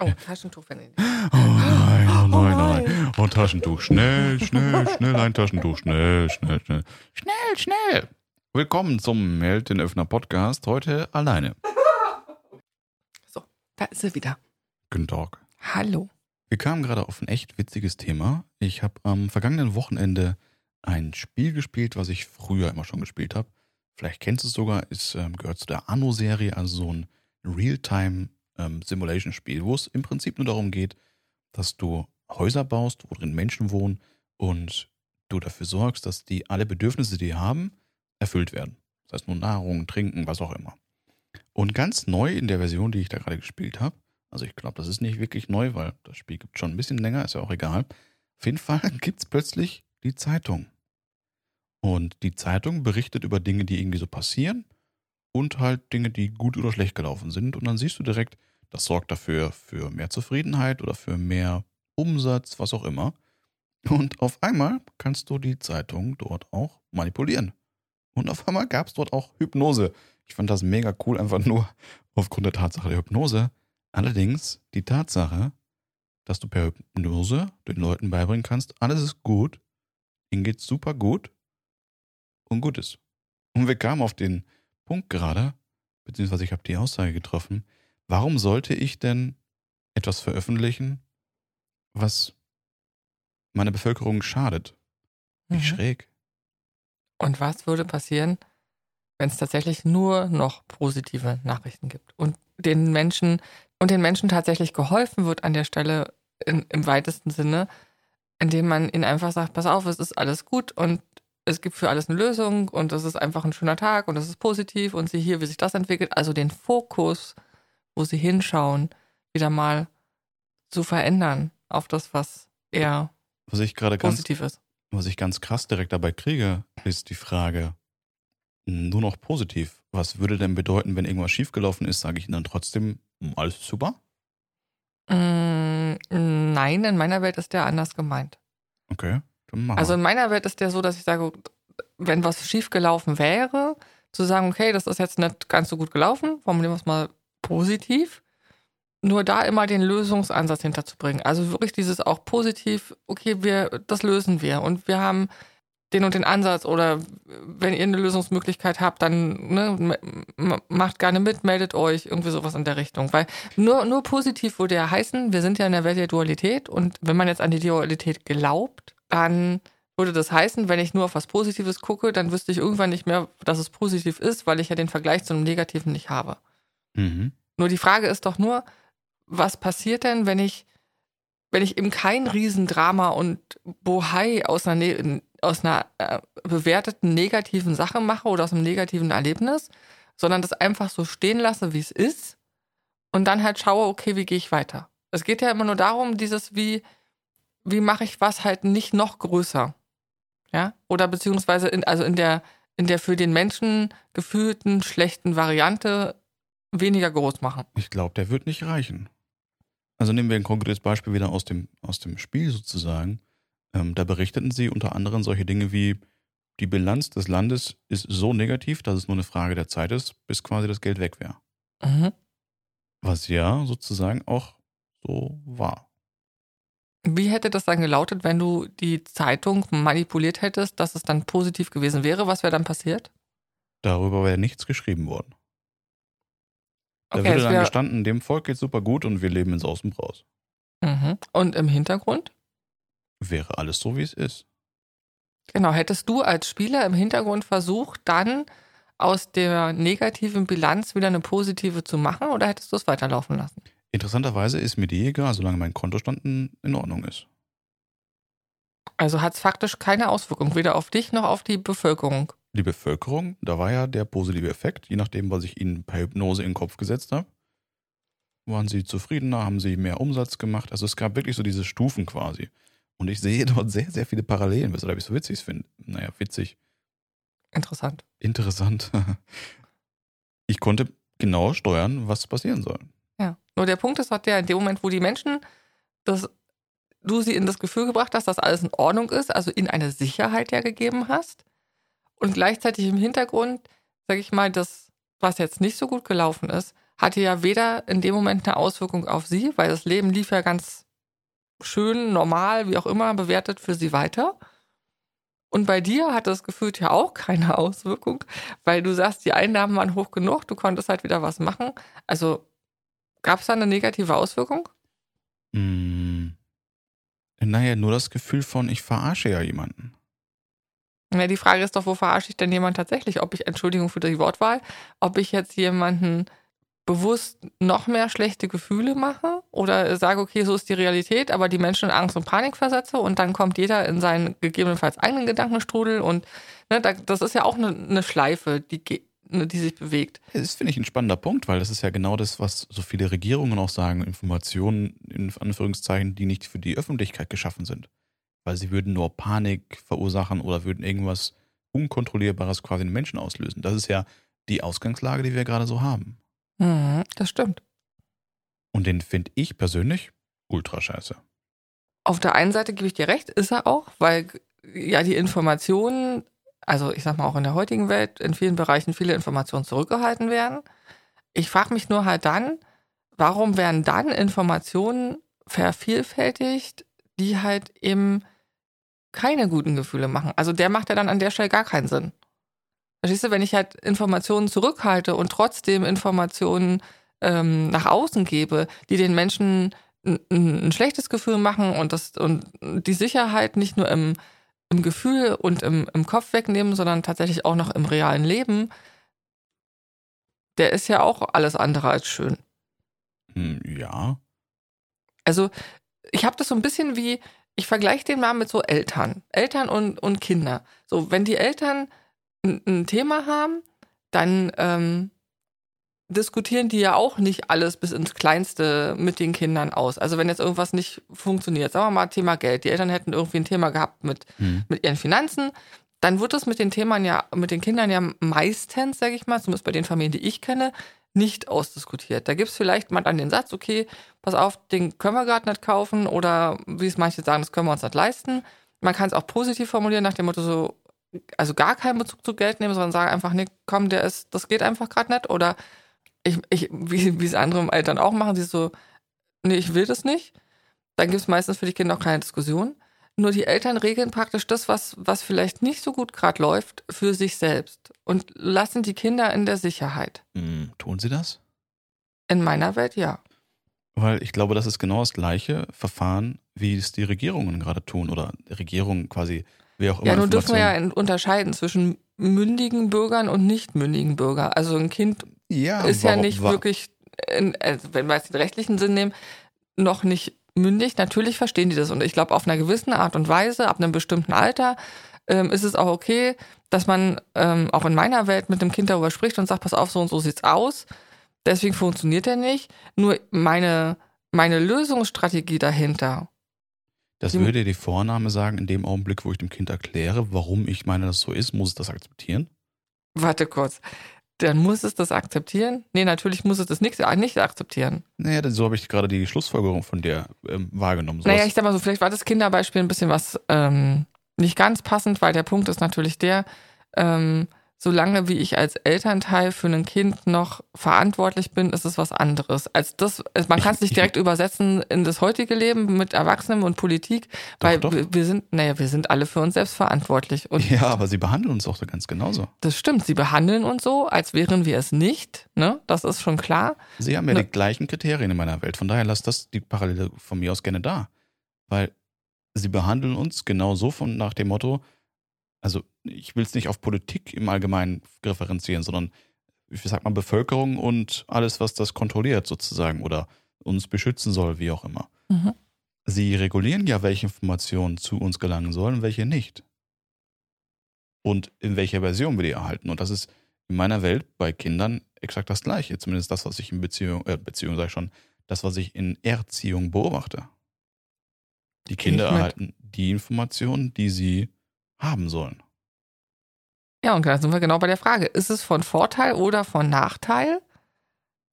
Oh, Taschentuch, wenn ich. Oh nein, oh nein, nein. Oh, Taschentuch. Schnell, schnell, schnell ein Taschentuch. Schnell, schnell, schnell. Schnell, schnell. Willkommen zum Meld den Öffner Podcast. Heute alleine. So, da ist sie wieder. Guten Tag. Hallo. Wir kamen gerade auf ein echt witziges Thema. Ich habe am vergangenen Wochenende ein Spiel gespielt, was ich früher immer schon gespielt habe. Vielleicht kennst du es sogar, es ähm, gehört zu der Anno-Serie, also so ein Real-Time ähm, Simulation-Spiel, wo es im Prinzip nur darum geht, dass du Häuser baust, wo drin Menschen wohnen und du dafür sorgst, dass die alle Bedürfnisse, die die haben, erfüllt werden. Das heißt nur Nahrung, Trinken, was auch immer. Und ganz neu in der Version, die ich da gerade gespielt habe, also ich glaube, das ist nicht wirklich neu, weil das Spiel gibt schon ein bisschen länger, ist ja auch egal. Auf jeden Fall gibt es plötzlich die Zeitung. Und die Zeitung berichtet über Dinge, die irgendwie so passieren und halt Dinge, die gut oder schlecht gelaufen sind. Und dann siehst du direkt, das sorgt dafür für mehr Zufriedenheit oder für mehr Umsatz, was auch immer. Und auf einmal kannst du die Zeitung dort auch manipulieren. Und auf einmal gab es dort auch Hypnose. Ich fand das mega cool, einfach nur aufgrund der Tatsache der Hypnose. Allerdings die Tatsache, dass du per Hypnose den Leuten beibringen kannst, alles ist gut, ihnen geht's super gut und gut ist. Und wir kamen auf den Punkt gerade, beziehungsweise ich habe die Aussage getroffen, warum sollte ich denn etwas veröffentlichen, was meiner Bevölkerung schadet? Wie Mhm. schräg. Und was würde passieren, wenn es tatsächlich nur noch positive Nachrichten gibt und den Menschen und den Menschen tatsächlich geholfen wird an der Stelle in, im weitesten Sinne, indem man ihnen einfach sagt, pass auf, es ist alles gut und es gibt für alles eine Lösung und es ist einfach ein schöner Tag und es ist positiv und sieh hier, wie sich das entwickelt. Also den Fokus, wo sie hinschauen, wieder mal zu verändern auf das, was eher Was ich gerade ganz, positiv ist. was ich ganz krass direkt dabei kriege, ist die Frage, nur noch positiv. Was würde denn bedeuten, wenn irgendwas schiefgelaufen ist, sage ich Ihnen dann trotzdem, "Hm, alles super? Mm, nein, in meiner Welt ist der anders gemeint. Okay, dann machen Also in meiner Welt ist der so, dass ich sage, wenn was schief gelaufen wäre, zu sagen, okay, das ist jetzt nicht ganz so gut gelaufen, formulieren wir es mal positiv, nur da immer den Lösungsansatz hinterzubringen. Also wirklich dieses auch positiv, okay, wir, das lösen wir und wir haben den und den Ansatz oder wenn ihr eine Lösungsmöglichkeit habt, dann ne, macht gerne mit, meldet euch, irgendwie sowas in der Richtung. Weil nur, nur positiv würde ja heißen, wir sind ja in der Welt der Dualität und wenn man jetzt an die Dualität glaubt, dann würde das heißen, wenn ich nur auf was Positives gucke, dann wüsste ich irgendwann nicht mehr, dass es positiv ist, weil ich ja den Vergleich zum Negativen nicht habe. Mhm. Nur die Frage ist doch nur, was passiert denn, wenn ich, wenn ich eben kein Riesendrama und Bohai aus einer, ne aus einer äh, bewerteten negativen Sache mache oder aus einem negativen Erlebnis, sondern das einfach so stehen lasse, wie es ist und dann halt schaue, okay, wie gehe ich weiter. Es geht ja immer nur darum, dieses, wie, wie mache ich was halt nicht noch größer. Ja? Oder beziehungsweise in, also in der, in der für den Menschen gefühlten schlechten Variante weniger groß machen. Ich glaube, der wird nicht reichen. Also nehmen wir ein konkretes Beispiel wieder aus dem, aus dem Spiel sozusagen. Ähm, da berichteten sie unter anderem solche Dinge wie, die Bilanz des Landes ist so negativ, dass es nur eine Frage der Zeit ist, bis quasi das Geld weg wäre. Mhm. Was ja sozusagen auch so war. Wie hätte das dann gelautet, wenn du die Zeitung manipuliert hättest, dass es dann positiv gewesen wäre? Was wäre dann passiert? Darüber wäre nichts geschrieben worden. Da Okay, würde dann gestanden, dem Volk geht super gut und wir leben ins Aus und Braus. mhm. Und im Hintergrund? Wäre alles so, wie es ist. Genau, hättest du als Spieler im Hintergrund versucht, dann aus der negativen Bilanz wieder eine positive zu machen oder hättest du es weiterlaufen lassen? Interessanterweise ist mir die egal, solange mein Kontostand in Ordnung ist. Also hat es faktisch keine Auswirkung, weder auf dich noch auf die Bevölkerung. Die Bevölkerung, da war ja der positive Effekt, je nachdem, was ich ihnen per Hypnose in den Kopf gesetzt habe. Waren sie zufriedener, haben sie mehr Umsatz gemacht. Also es gab wirklich so diese Stufen quasi. Und ich sehe dort sehr, sehr viele Parallelen, weshalb ich so witzig finde. Naja, witzig, Interessant. interessant. Ich konnte genau steuern, was passieren soll. Ja. Nur der Punkt ist, hat der in dem Moment, wo die Menschen das, du sie in das Gefühl gebracht hast, dass alles in Ordnung ist, also in eine Sicherheit ja gegeben hast und gleichzeitig im Hintergrund, sag ich mal, das, was jetzt nicht so gut gelaufen ist, hatte ja weder in dem Moment eine Auswirkung auf sie, weil das Leben lief ja ganz schön, normal, wie auch immer, bewertet für sie weiter. Und bei dir hat das gefühlt ja auch keine Auswirkung, weil du sagst, die Einnahmen waren hoch genug, du konntest halt wieder was machen. Also gab es da eine negative Auswirkung? Mm. Naja, nur das Gefühl von, ich verarsche ja jemanden. Ja, die Frage ist doch, wo verarsche ich denn jemanden tatsächlich? Ob ich, Entschuldigung für die Wortwahl, ob ich jetzt jemanden bewusst noch mehr schlechte Gefühle mache oder sage, okay, so ist die Realität, aber die Menschen in Angst und Panik versetze und dann kommt jeder in seinen gegebenenfalls eigenen Gedankenstrudel und ne, das ist ja auch eine, eine Schleife, die, ne, die sich bewegt. Das finde ich ein spannender Punkt, weil das ist ja genau das, was so viele Regierungen auch sagen, Informationen in Anführungszeichen, die nicht für die Öffentlichkeit geschaffen sind. Weil sie würden nur Panik verursachen oder würden irgendwas Unkontrollierbares quasi in Menschen auslösen. Das ist ja die Ausgangslage, die wir gerade so haben. Mhm, das stimmt. Und den finde ich persönlich ultra scheiße. Auf der einen Seite gebe ich dir recht, ist er auch, weil ja die Informationen, also ich sag mal auch in der heutigen Welt, in vielen Bereichen viele Informationen zurückgehalten werden. Ich frage mich nur halt dann, warum werden dann Informationen vervielfältigt, die halt eben keine guten Gefühle machen? Also der macht ja dann an der Stelle gar keinen Sinn. Verstehst du, wenn ich halt Informationen zurückhalte und trotzdem Informationen ähm, nach außen gebe, die den Menschen ein, ein, schlechtes Gefühl machen und, das, und die Sicherheit nicht nur im, im Gefühl und im, im Kopf wegnehmen, sondern tatsächlich auch noch im realen Leben, der ist ja auch alles andere als schön. Hm, ja. Also, ich habe das so ein bisschen wie, ich vergleiche den mal mit so Eltern. Eltern und, und Kinder. So, wenn die Eltern ein, ein Thema haben, dann ähm, diskutieren die ja auch nicht alles bis ins Kleinste mit den Kindern aus. Also wenn jetzt irgendwas nicht funktioniert, sagen wir mal Thema Geld, die Eltern hätten irgendwie ein Thema gehabt mit, hm. mit ihren Finanzen, dann wird es mit den Themen ja, mit den Kindern ja meistens, sage ich mal, zumindest bei den Familien, die ich kenne, nicht ausdiskutiert. Da gibt es vielleicht mal dann den Satz, okay, pass auf, den können wir gerade nicht kaufen oder wie es manche sagen, das können wir uns nicht leisten. Man kann es auch positiv formulieren, nach dem Motto so, also gar keinen Bezug zu Geld nehmen, sondern sagen einfach, nee, komm, der ist, das geht einfach gerade nicht. Oder ich, ich, wie, wie es andere Eltern auch machen, sie so, nee, ich will das nicht. Dann gibt es meistens für die Kinder auch keine Diskussion. Nur die Eltern regeln praktisch das, was, was vielleicht nicht so gut gerade läuft, für sich selbst und lassen die Kinder in der Sicherheit. Mm, tun sie das? In meiner Welt ja. Weil ich glaube, das ist genau das gleiche Verfahren, wie es die Regierungen gerade tun oder Regierungen quasi wie auch immer. Ja, nun dürfen wir ja unterscheiden zwischen mündigen Bürgern und nicht mündigen Bürgern. Also ein Kind ja, ist warum, ja nicht wirklich, in, also wenn wir jetzt den rechtlichen Sinn nehmen, noch nicht mündig. Natürlich verstehen die das. Und ich glaube, auf einer gewissen Art und Weise, ab einem bestimmten Alter, ähm, ist es auch okay, dass man ähm, auch in meiner Welt mit dem Kind darüber spricht und sagt, pass auf, so und so sieht's aus. Deswegen funktioniert er nicht. Nur meine, meine Lösungsstrategie dahinter das hm. würde die Vorname sagen, in dem Augenblick, wo ich dem Kind erkläre, warum ich meine, dass so ist, muss es das akzeptieren? Warte kurz. Dann muss es das akzeptieren? Nee, natürlich muss es das nicht, nicht akzeptieren. Naja, so habe ich gerade die Schlussfolgerung von dir ähm, wahrgenommen. So naja, ich sag mal so, vielleicht war das Kinderbeispiel ein bisschen was ähm, nicht ganz passend, weil der Punkt ist natürlich der, ähm, solange wie ich als Elternteil für ein Kind noch verantwortlich bin, ist es was anderes. Als das, man kann es nicht direkt übersetzen in das heutige Leben mit Erwachsenen und Politik, weil doch, doch. wir sind, naja, wir sind alle für uns selbst verantwortlich. Und ja, aber sie behandeln uns auch so ganz genauso. Das stimmt, sie behandeln uns so, als wären wir es nicht, ne? Das ist schon klar. Sie haben ja ne? die gleichen Kriterien in meiner Welt, von daher lasst das die Parallele von mir aus gerne da. Weil sie behandeln uns genau so von nach dem Motto, also ich will es nicht auf Politik im Allgemeinen referenzieren, sondern wie sagt man, Bevölkerung und alles, was das kontrolliert sozusagen oder uns beschützen soll, wie auch immer. Mhm. Sie regulieren ja, welche Informationen zu uns gelangen sollen, welche nicht. Und in welcher Version wir die erhalten. Und das ist in meiner Welt bei Kindern exakt das Gleiche. Zumindest das, was ich in Beziehung, äh, Beziehung sage ich schon, das, was ich in Erziehung beobachte. Die Kinder erhalten die Informationen, die sie haben sollen. Ja, und da sind wir genau bei der Frage, ist es von Vorteil oder von Nachteil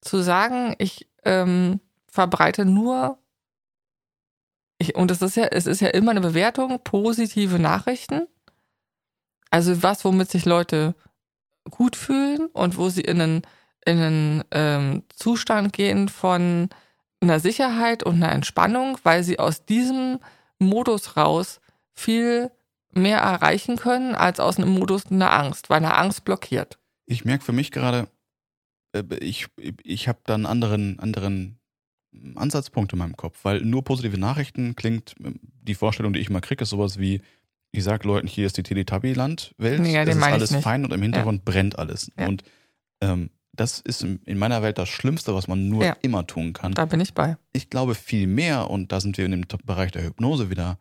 zu sagen, ich ähm, verbreite nur, ich, und es ist ja, es ist ja immer eine Bewertung, positive Nachrichten. Also was, womit sich Leute gut fühlen und wo sie in einen, in einen ähm, Zustand gehen von einer Sicherheit und einer Entspannung, weil sie aus diesem Modus raus viel mehr erreichen können als aus einem Modus einer Angst, weil eine Angst blockiert. Ich merke für mich gerade, äh, ich, ich habe da einen anderen, anderen Ansatzpunkt in meinem Kopf, weil nur positive Nachrichten klingt, äh, die Vorstellung, die ich immer kriege, ist sowas wie, ich sage Leuten, hier ist die Teletubby-Land-Welt, Ja, es ist alles fein und im Hintergrund brennt alles. Ja. Und ähm, das ist in in meiner Welt das Schlimmste, was man nur Ja. immer tun kann. Da bin ich bei. Ich glaube viel mehr, und da sind wir in dem Bereich der Hypnose wieder,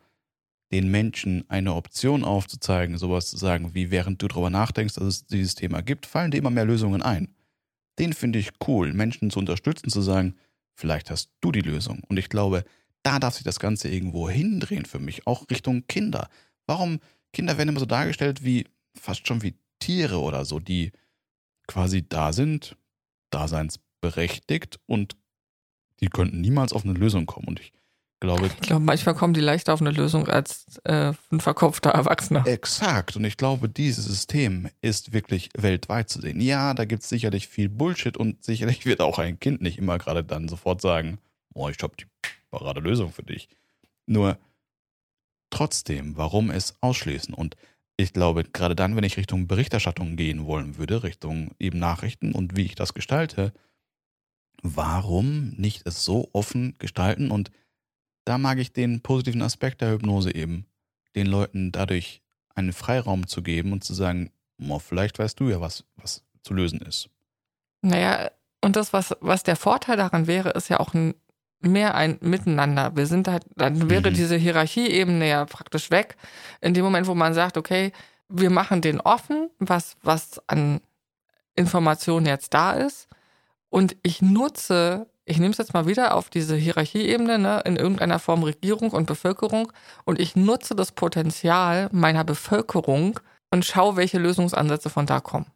den Menschen eine Option aufzuzeigen, sowas zu sagen, wie während du darüber nachdenkst, dass es dieses Thema gibt, fallen dir immer mehr Lösungen ein. Den finde ich cool, Menschen zu unterstützen, zu sagen, vielleicht hast du die Lösung. Und ich glaube, da darf sich das Ganze irgendwo hindrehen für mich, auch Richtung Kinder. Warum Kinder werden immer so dargestellt wie fast schon wie Tiere oder so, die quasi da sind, daseinsberechtigt und die könnten niemals auf eine Lösung kommen. Und ich glaube, Ich glaube, manchmal kommen die leichter auf eine Lösung als äh, ein verkopfter Erwachsener. Exakt. Und ich glaube, dieses System ist wirklich weltweit zu sehen. Ja, da gibt es sicherlich viel Bullshit und sicherlich wird auch ein Kind nicht immer gerade dann sofort sagen, oh, ich habe die parade Lösung für dich. Nur trotzdem, warum es ausschließen? Und ich glaube, gerade dann, wenn ich Richtung Berichterstattung gehen wollen würde, Richtung eben Nachrichten und wie ich das gestalte, warum nicht es so offen gestalten? Und da mag ich den positiven Aspekt der Hypnose eben den Leuten dadurch einen Freiraum zu geben und zu sagen, oh, vielleicht weißt du ja, was, was zu lösen ist. Naja, und das, was, was der Vorteil daran wäre, ist ja auch ein, mehr ein Miteinander. Wir sind halt, dann wäre Mhm. diese Hierarchieebene ja praktisch weg. In dem Moment, wo man sagt, okay, wir machen den offen, was, was an Informationen jetzt da ist. Und ich nutze, ich nehme es jetzt mal wieder auf diese Hierarchieebene, ne, in irgendeiner Form Regierung und Bevölkerung. Und ich nutze das Potenzial meiner Bevölkerung und schaue, welche Lösungsansätze von da kommen.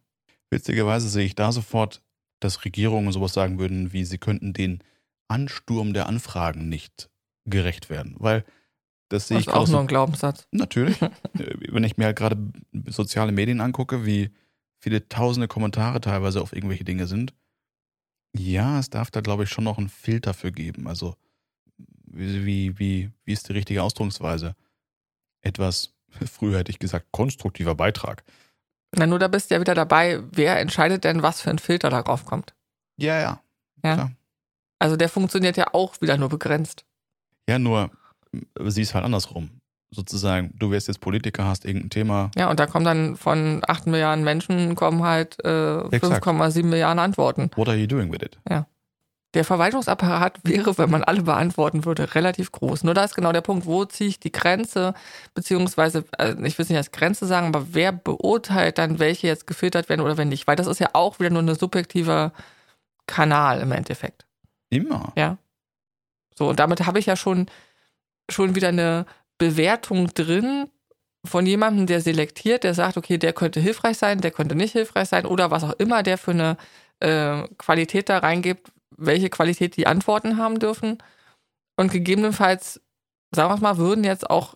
Witzigerweise sehe ich da sofort, dass Regierungen sowas sagen würden, wie sie könnten den Ansturm der Anfragen nicht gerecht werden. Weil das sehe Das ich ist gerade auch nur ein Glaubenssatz. Natürlich. Äh, Wenn ich mir halt gerade soziale Medien angucke, wie viele tausende Kommentare teilweise auf irgendwelche Dinge sind. Ja, es darf da, glaube ich, schon noch einen Filter für geben. Also, wie, wie, wie, ist die richtige Ausdrucksweise? Etwas, früher hätte ich gesagt, konstruktiver Beitrag. Na, nur da bist du ja wieder dabei, wer entscheidet denn, was für ein Filter darauf kommt. Ja, ja. Ja. Klar. Also der funktioniert ja auch wieder nur begrenzt. Ja, nur sieh es halt andersrum. Sozusagen, du wärst jetzt Politiker, hast irgendein Thema. Ja, und da kommen dann von 8 Milliarden Menschen kommen halt äh, Exakt. 5,7 Milliarden Antworten. What are you doing with it? Der Verwaltungsapparat wäre, wenn man alle beantworten würde, relativ groß. Nur da ist genau der Punkt, wo ziehe ich die Grenze, beziehungsweise, äh, ich will es nicht als Grenze sagen, aber wer beurteilt dann, welche jetzt gefiltert werden oder wenn nicht? Weil das ist ja auch wieder nur ein subjektiver Kanal im Endeffekt. Immer. Ja. So, und damit habe ich ja schon, schon wieder eine Bewertung drin von jemandem, der selektiert, der sagt, okay, der könnte hilfreich sein, der könnte nicht hilfreich sein oder was auch immer der für eine äh, Qualität da reingibt, welche Qualität die Antworten haben dürfen. Und gegebenenfalls, sagen wir es mal, würden jetzt auch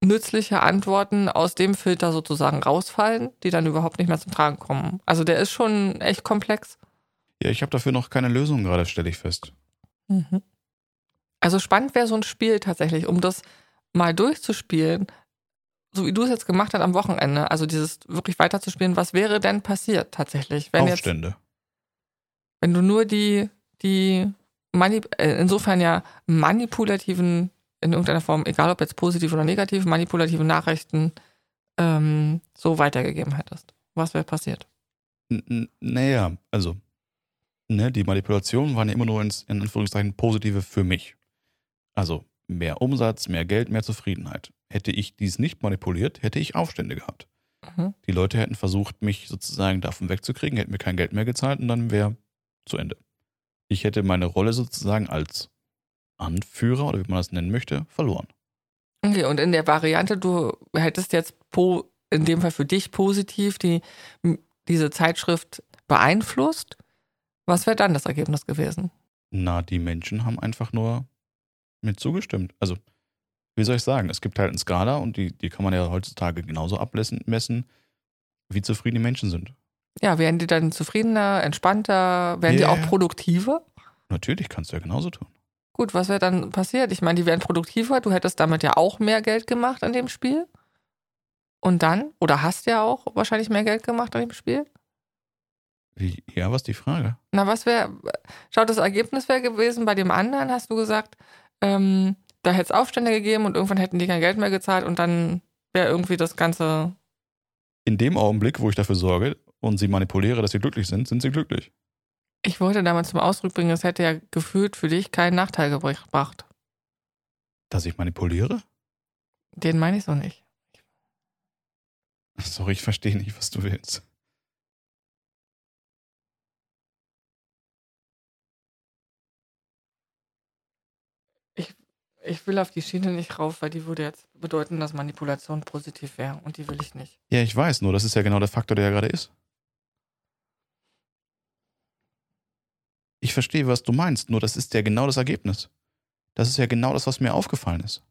nützliche Antworten aus dem Filter sozusagen rausfallen, die dann überhaupt nicht mehr zum Tragen kommen. Also der ist schon echt komplex. Ja, ich habe dafür noch keine Lösung gerade, stelle ich fest. Mhm. Also spannend wäre so ein Spiel tatsächlich, um das mal durchzuspielen, so wie du es jetzt gemacht hast am Wochenende, also dieses wirklich weiterzuspielen, was wäre denn passiert tatsächlich, wenn jetzt, Aufstände. wenn du nur die, die Manip äh, insofern ja manipulativen, in irgendeiner Form, egal ob jetzt positiv oder negativ, manipulative Nachrichten ähm, so weitergegeben hättest. Was wäre passiert? N- Naja, also, ne, die Manipulationen waren ja immer nur ins, in Anführungszeichen positive für mich. Also mehr Umsatz, mehr Geld, mehr Zufriedenheit. Hätte ich dies nicht manipuliert, hätte ich Aufstände gehabt. Mhm. Die Leute hätten versucht, mich sozusagen davon wegzukriegen, hätten mir kein Geld mehr gezahlt und dann wäre zu Ende. Ich hätte meine Rolle sozusagen als Anführer oder wie man das nennen möchte, verloren. Okay, und in der Variante, du hättest jetzt po, in dem Fall für dich positiv die, diese Zeitschrift beeinflusst. Was wäre dann das Ergebnis gewesen? Na, die Menschen haben einfach nur mit zugestimmt. Also, wie soll ich sagen? Es gibt halt eine Skala und die, die kann man ja heutzutage genauso abmessen, messen, wie zufrieden die Menschen sind. Ja, werden die dann zufriedener, entspannter, werden die Ja, auch produktiver? Natürlich kannst du ja genauso tun. Gut, was wäre dann passiert? Ich meine, die wären produktiver, du hättest damit ja auch mehr Geld gemacht an dem Spiel. Und dann, oder hast ja auch wahrscheinlich mehr Geld gemacht an dem Spiel? Wie, ja, was ist die Frage? Na, was wäre, schau, das Ergebnis wäre gewesen, bei dem anderen hast du gesagt, ähm, da hätte es Aufstände gegeben und irgendwann hätten die kein Geld mehr gezahlt und dann wäre irgendwie das Ganze, In dem Augenblick, wo ich dafür sorge und sie manipuliere, dass sie glücklich sind, sind sie glücklich. ich wollte damit zum Ausdruck bringen, es hätte ja gefühlt für dich keinen Nachteil gebracht. Dass ich manipuliere? Den meine ich so nicht. Sorry, ich verstehe nicht, was du willst. Ich will auf die Schiene nicht rauf, weil die würde jetzt bedeuten, dass Manipulation positiv wäre und die will ich nicht. Ja, ich weiß, nur das ist ja genau der Faktor, der ja gerade ist. Ich verstehe, was du meinst, nur das ist ja genau das Ergebnis. Das ist ja genau das, was mir aufgefallen ist.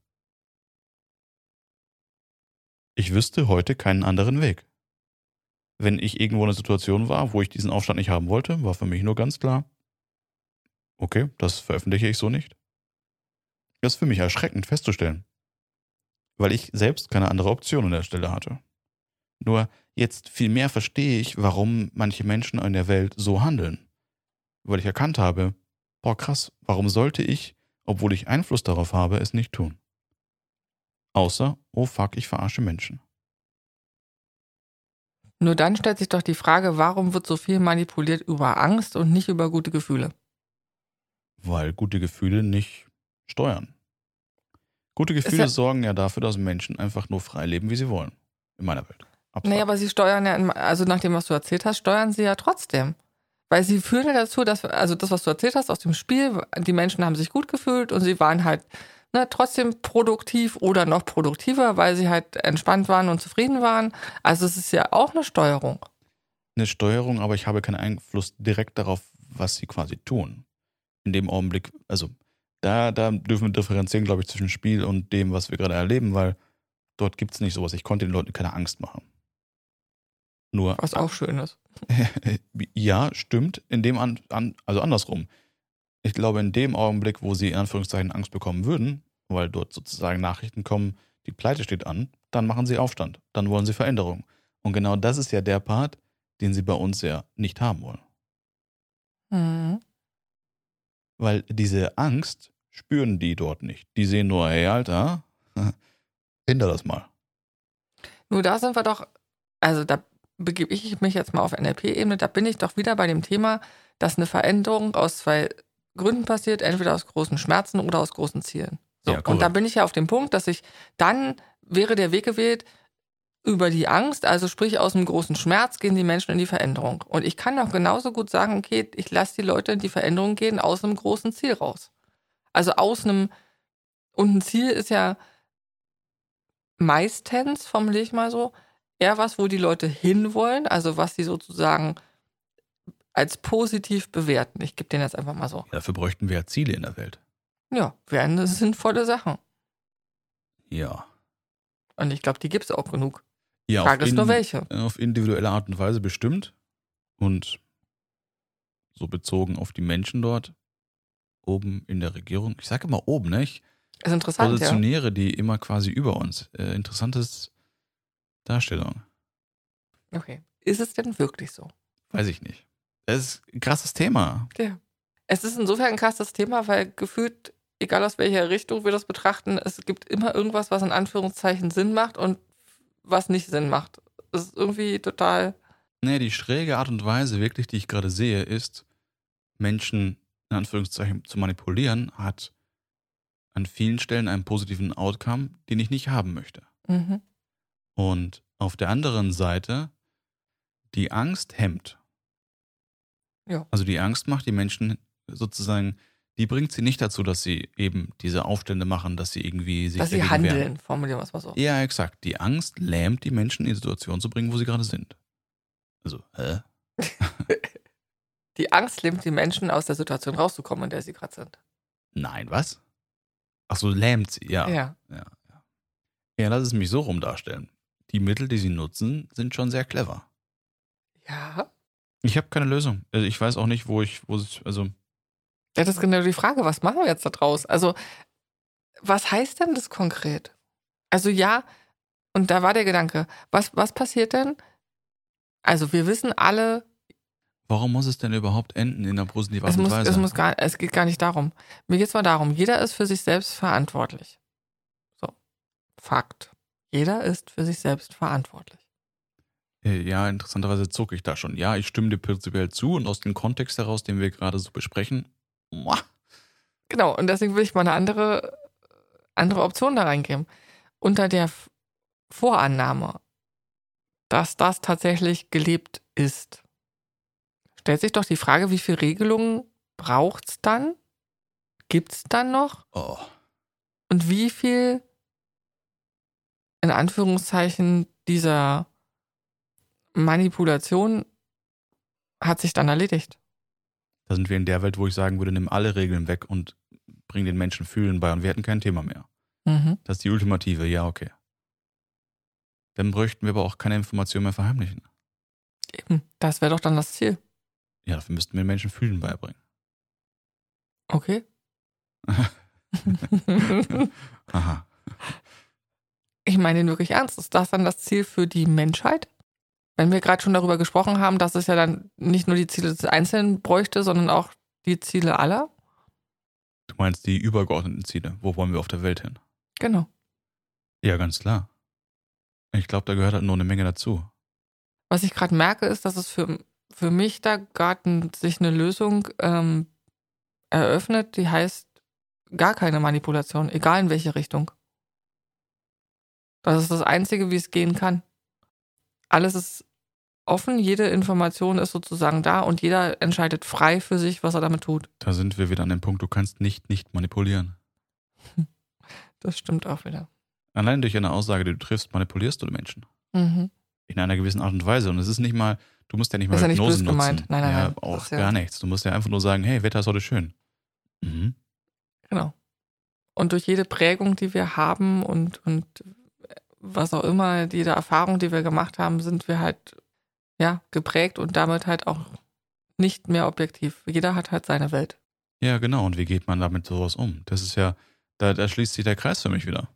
Ich wüsste heute keinen anderen Weg. Wenn ich irgendwo in einer Situation war, wo ich diesen Aufstand nicht haben wollte, war für mich nur ganz klar, okay, das veröffentliche ich so nicht. Das ist für mich erschreckend festzustellen, weil ich selbst keine andere Option an der Stelle hatte. Nur jetzt viel mehr verstehe ich, warum manche Menschen in der Welt so handeln. Weil ich erkannt habe, boah krass, warum sollte ich, obwohl ich Einfluss darauf habe, es nicht tun? Außer, oh fuck, ich verarsche Menschen. Nur dann stellt sich doch die Frage, warum wird so viel manipuliert über Angst und nicht über gute Gefühle? Weil gute Gefühle nicht steuern. Gute Gefühle ja- sorgen ja dafür, dass Menschen einfach nur frei leben, wie sie wollen. In meiner Welt. Abstrakt. Nee, aber sie steuern ja, also nach dem, was du erzählt hast, steuern sie ja trotzdem. Weil sie führen ja dazu, dass, also das, was du erzählt hast aus dem Spiel, die Menschen haben sich gut gefühlt und sie waren halt ne, trotzdem produktiv oder noch produktiver, weil sie halt entspannt waren und zufrieden waren. Also es ist ja auch eine Steuerung. eine Steuerung, aber ich habe keinen Einfluss direkt darauf, was sie quasi tun. In dem Augenblick, also da, da dürfen wir differenzieren, glaube ich, zwischen Spiel und dem, was wir gerade erleben, weil dort gibt es nicht sowas. Ich konnte den Leuten keine Angst machen. Nur, Was auch schön ist. ja, stimmt, in dem, an, an, also andersrum. Ich glaube, in dem Augenblick, wo sie in Anführungszeichen Angst bekommen würden, weil dort sozusagen Nachrichten kommen, die Pleite steht an, dann machen sie Aufstand. Dann wollen sie Veränderung. Und genau das ist ja der Part, den sie bei uns ja nicht haben wollen. Mhm. Weil diese Angst spüren die dort nicht. Die sehen nur, hey, Alter, hinter das mal. Nur da sind wir doch, also da begebe ich mich jetzt mal auf NLP-Ebene, da bin ich doch wieder bei dem Thema, dass eine Veränderung aus zwei Gründen passiert, entweder aus großen Schmerzen oder aus großen Zielen. So, Ja, und da bin ich ja auf dem Punkt, dass ich dann wäre der Weg gewählt, über die Angst, also sprich aus dem großen Schmerz, gehen die Menschen in die Veränderung. Und ich kann auch genauso gut sagen, okay, ich lasse die Leute in die Veränderung gehen aus einem großen Ziel raus. Also aus einem, und ein Ziel ist ja meistens, formuliere ich mal so, eher was, wo die Leute hinwollen, also was sie sozusagen als positiv bewerten. Ich gebe denen jetzt einfach mal so. Dafür bräuchten wir ja Ziele in der Welt. Ja, wären das sinnvolle Sachen. Ja. Und ich glaube, die gibt es auch genug. Ja Frage auf ist nur in- welche. Auf individuelle Art und Weise bestimmt. Und so bezogen auf die Menschen dort oben in der Regierung. Ich sage immer oben, ne? Ich Ist interessant, ja. positioniere die immer quasi über uns. Äh, interessantes Darstellung. Okay. Ist es denn wirklich so? Weiß ich nicht. Das ist ein krasses Thema. Ja. Es ist insofern ein krasses Thema, weil gefühlt, egal aus welcher Richtung wir das betrachten, es gibt immer irgendwas, was in Anführungszeichen Sinn macht und was nicht Sinn macht. Es ist irgendwie total. Nee, die schräge Art und Weise wirklich, die ich gerade sehe, ist, Menschen in Anführungszeichen zu manipulieren, hat an vielen Stellen einen positiven Outcome, den ich nicht haben möchte. Mhm. Und auf der anderen Seite, die Angst hemmt. Ja. Also die Angst macht die Menschen sozusagen, die bringt sie nicht dazu, dass sie eben diese Aufstände machen, dass sie irgendwie sich Dass sie dagegen wehren. handeln, formulieren wir es mal so. Ja, exakt. Die Angst lähmt die Menschen in die Situation zu bringen, wo sie gerade sind. Also, hä? Die Angst lähmt die Menschen aus der Situation rauszukommen, in der sie gerade sind. Nein, was? Ach so, lähmt sie, ja. Ja. Ja, ja. ja, lass es mich so rum darstellen. Die Mittel, die sie nutzen, sind schon sehr clever. Ja. Ich habe keine Lösung. Also ich weiß auch nicht, wo ich, wo es, also. Ja, das ist genau die Frage, was machen wir jetzt da draus? Also, was heißt denn das konkret? Also ja, und da war der Gedanke, was, was passiert denn? Also wir wissen alle, Warum muss es denn überhaupt enden in einer positiven Art und Weise? es, muss gar, es geht gar nicht darum. Mir geht es mal darum, jeder ist für sich selbst verantwortlich. So, Fakt. Jeder ist für sich selbst verantwortlich. Äh, Ja, interessanterweise zucke ich da schon. Ja, ich stimme dir prinzipiell zu und aus dem Kontext heraus, den wir gerade so besprechen, muah, Genau, und deswegen will ich mal eine andere, andere Option da reingeben. Unter der Vorannahme, dass das tatsächlich gelebt ist, stellt sich doch die Frage, wie viele Regelungen braucht es dann? Gibt es dann noch? oh, Und wie viel, in Anführungszeichen, dieser Manipulation hat sich dann erledigt? Da sind wir in der Welt, wo ich sagen würde, nimm alle Regeln weg und bring den Menschen Fühlen bei und wir hätten kein Thema mehr. Mhm. Das ist die ultimative, ja, okay. Dann bräuchten wir aber auch keine Information mehr verheimlichen. Eben, das wäre doch dann das Ziel. Ja, dafür müssten wir den Menschen Fühlen beibringen. Okay. Aha. ich meine ihn wirklich ernst. Ist das dann das Ziel für die Menschheit? Wenn wir gerade schon darüber gesprochen haben, dass es ja dann nicht nur die Ziele des Einzelnen bräuchte, sondern auch die Ziele aller? Du meinst die übergeordneten Ziele. Wo wollen wir auf der Welt hin? Genau. Ja, ganz klar. Ich glaube, da gehört halt nur eine Menge dazu. Was ich gerade merke, ist, dass es für, für mich da gerade sich eine Lösung ähm, eröffnet, die heißt gar keine Manipulation, egal in welche Richtung. Das ist das Einzige, wie es gehen kann. Alles ist offen, jede Information ist sozusagen da und jeder entscheidet frei für sich, was er damit tut. Da sind wir wieder an dem Punkt, du kannst nicht nicht manipulieren. Das stimmt auch wieder. Allein durch eine Aussage, die du triffst, manipulierst du Menschen. Mhm. In einer gewissen Art und Weise. Und es ist nicht mal, du musst ja nicht mal Ist ja nicht Hypnose nutzen. gemeint. Nein, nein, ja, nein. Auch ja- gar nichts. Du musst ja einfach nur sagen, hey, Wetter ist heute schön. Mhm. Genau. Und durch jede Prägung, die wir haben und, und was auch immer, jede Erfahrung, die wir gemacht haben, sind wir halt ja geprägt und damit halt auch nicht mehr objektiv. Jeder hat halt seine Welt. Ja, genau. Und wie geht man damit sowas um? Das ist ja, da, da schließt sich der Kreis für mich wieder.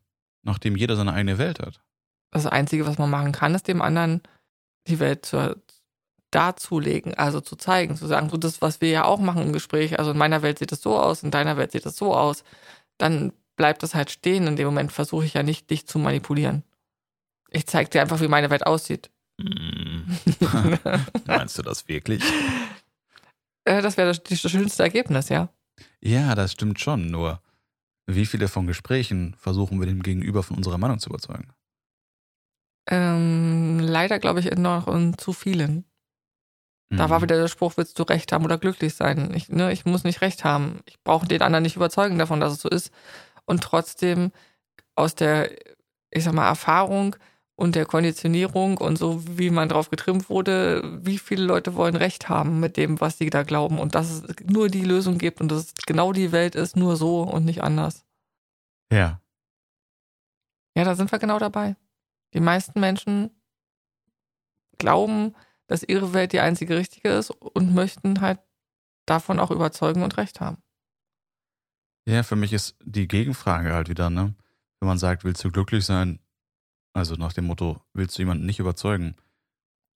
Nachdem jeder seine eigene Welt hat. Das Einzige, was man machen kann, ist dem anderen die Welt zu, darzulegen, also zu zeigen, zu sagen, so das, was wir ja auch machen im Gespräch, also in meiner Welt sieht es so aus, in deiner Welt sieht es so aus, dann bleibt es halt stehen. In dem Moment versuche ich ja nicht, dich zu manipulieren. Ich zeige dir einfach, wie meine Welt aussieht. Mhm. Meinst du das wirklich? Äh, das wäre das, das schönste Ergebnis, ja. Ja, das stimmt schon. Nur, wie viele von Gesprächen versuchen wir dem Gegenüber von unserer Meinung zu überzeugen? Ähm, leider glaube ich noch in zu vielen. Da war Mhm. wieder der Spruch, willst du recht haben oder glücklich sein? Ich, ne, ich muss nicht recht haben. Ich brauche den anderen nicht überzeugen davon, dass es so ist. Und trotzdem aus der, ich sag mal, Erfahrung und der Konditionierung und so, wie man drauf getrimmt wurde, wie viele Leute wollen recht haben mit dem, was sie da glauben und dass es nur die Lösung gibt und dass es genau die Welt ist, nur so und nicht anders. Ja. Ja, da sind wir genau dabei. Die meisten Menschen glauben, dass ihre Welt die einzige richtige ist und möchten halt davon auch überzeugen und recht haben. Ja, für mich ist die Gegenfrage halt wieder, ne? Wenn man sagt, willst du glücklich sein? Also nach dem Motto, willst du jemanden nicht überzeugen?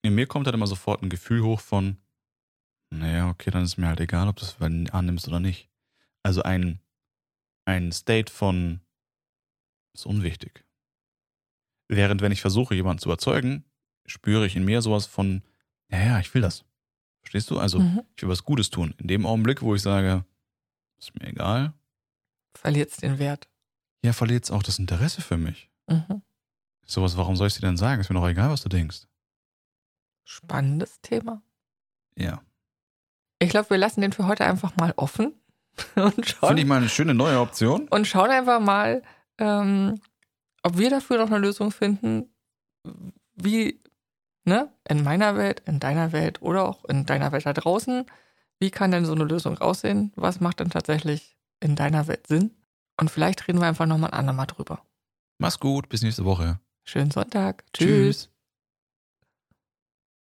In mir kommt halt immer sofort ein Gefühl hoch von, naja, okay, dann ist mir halt egal, ob du es annimmst oder nicht. Also ein, ein State von, ist unwichtig. Während wenn ich versuche, jemanden zu überzeugen, spüre ich in mir sowas von, ja, ja, ich will das. Verstehst du? Also Mhm. ich will was Gutes tun. In dem Augenblick, wo ich sage, ist mir egal, Verliert den Wert. ja, verliert es auch das Interesse für mich. Mhm. Sowas, warum soll ich dir denn sagen? Ist mir doch egal, was du denkst. Spannendes Thema. Ja. Ich glaube, wir lassen den für heute einfach mal offen und Finde ich mal eine schöne neue Option. und schauen einfach mal, ähm, ob wir dafür noch eine Lösung finden, wie, ne, in meiner Welt, in deiner Welt oder auch in deiner Welt da draußen, wie kann denn so eine Lösung aussehen? Was macht denn tatsächlich in deiner Welt Sinn? Und vielleicht reden wir einfach nochmal ein andermal drüber. Mach's gut, bis nächste Woche. Schönen Sonntag. Tschüss.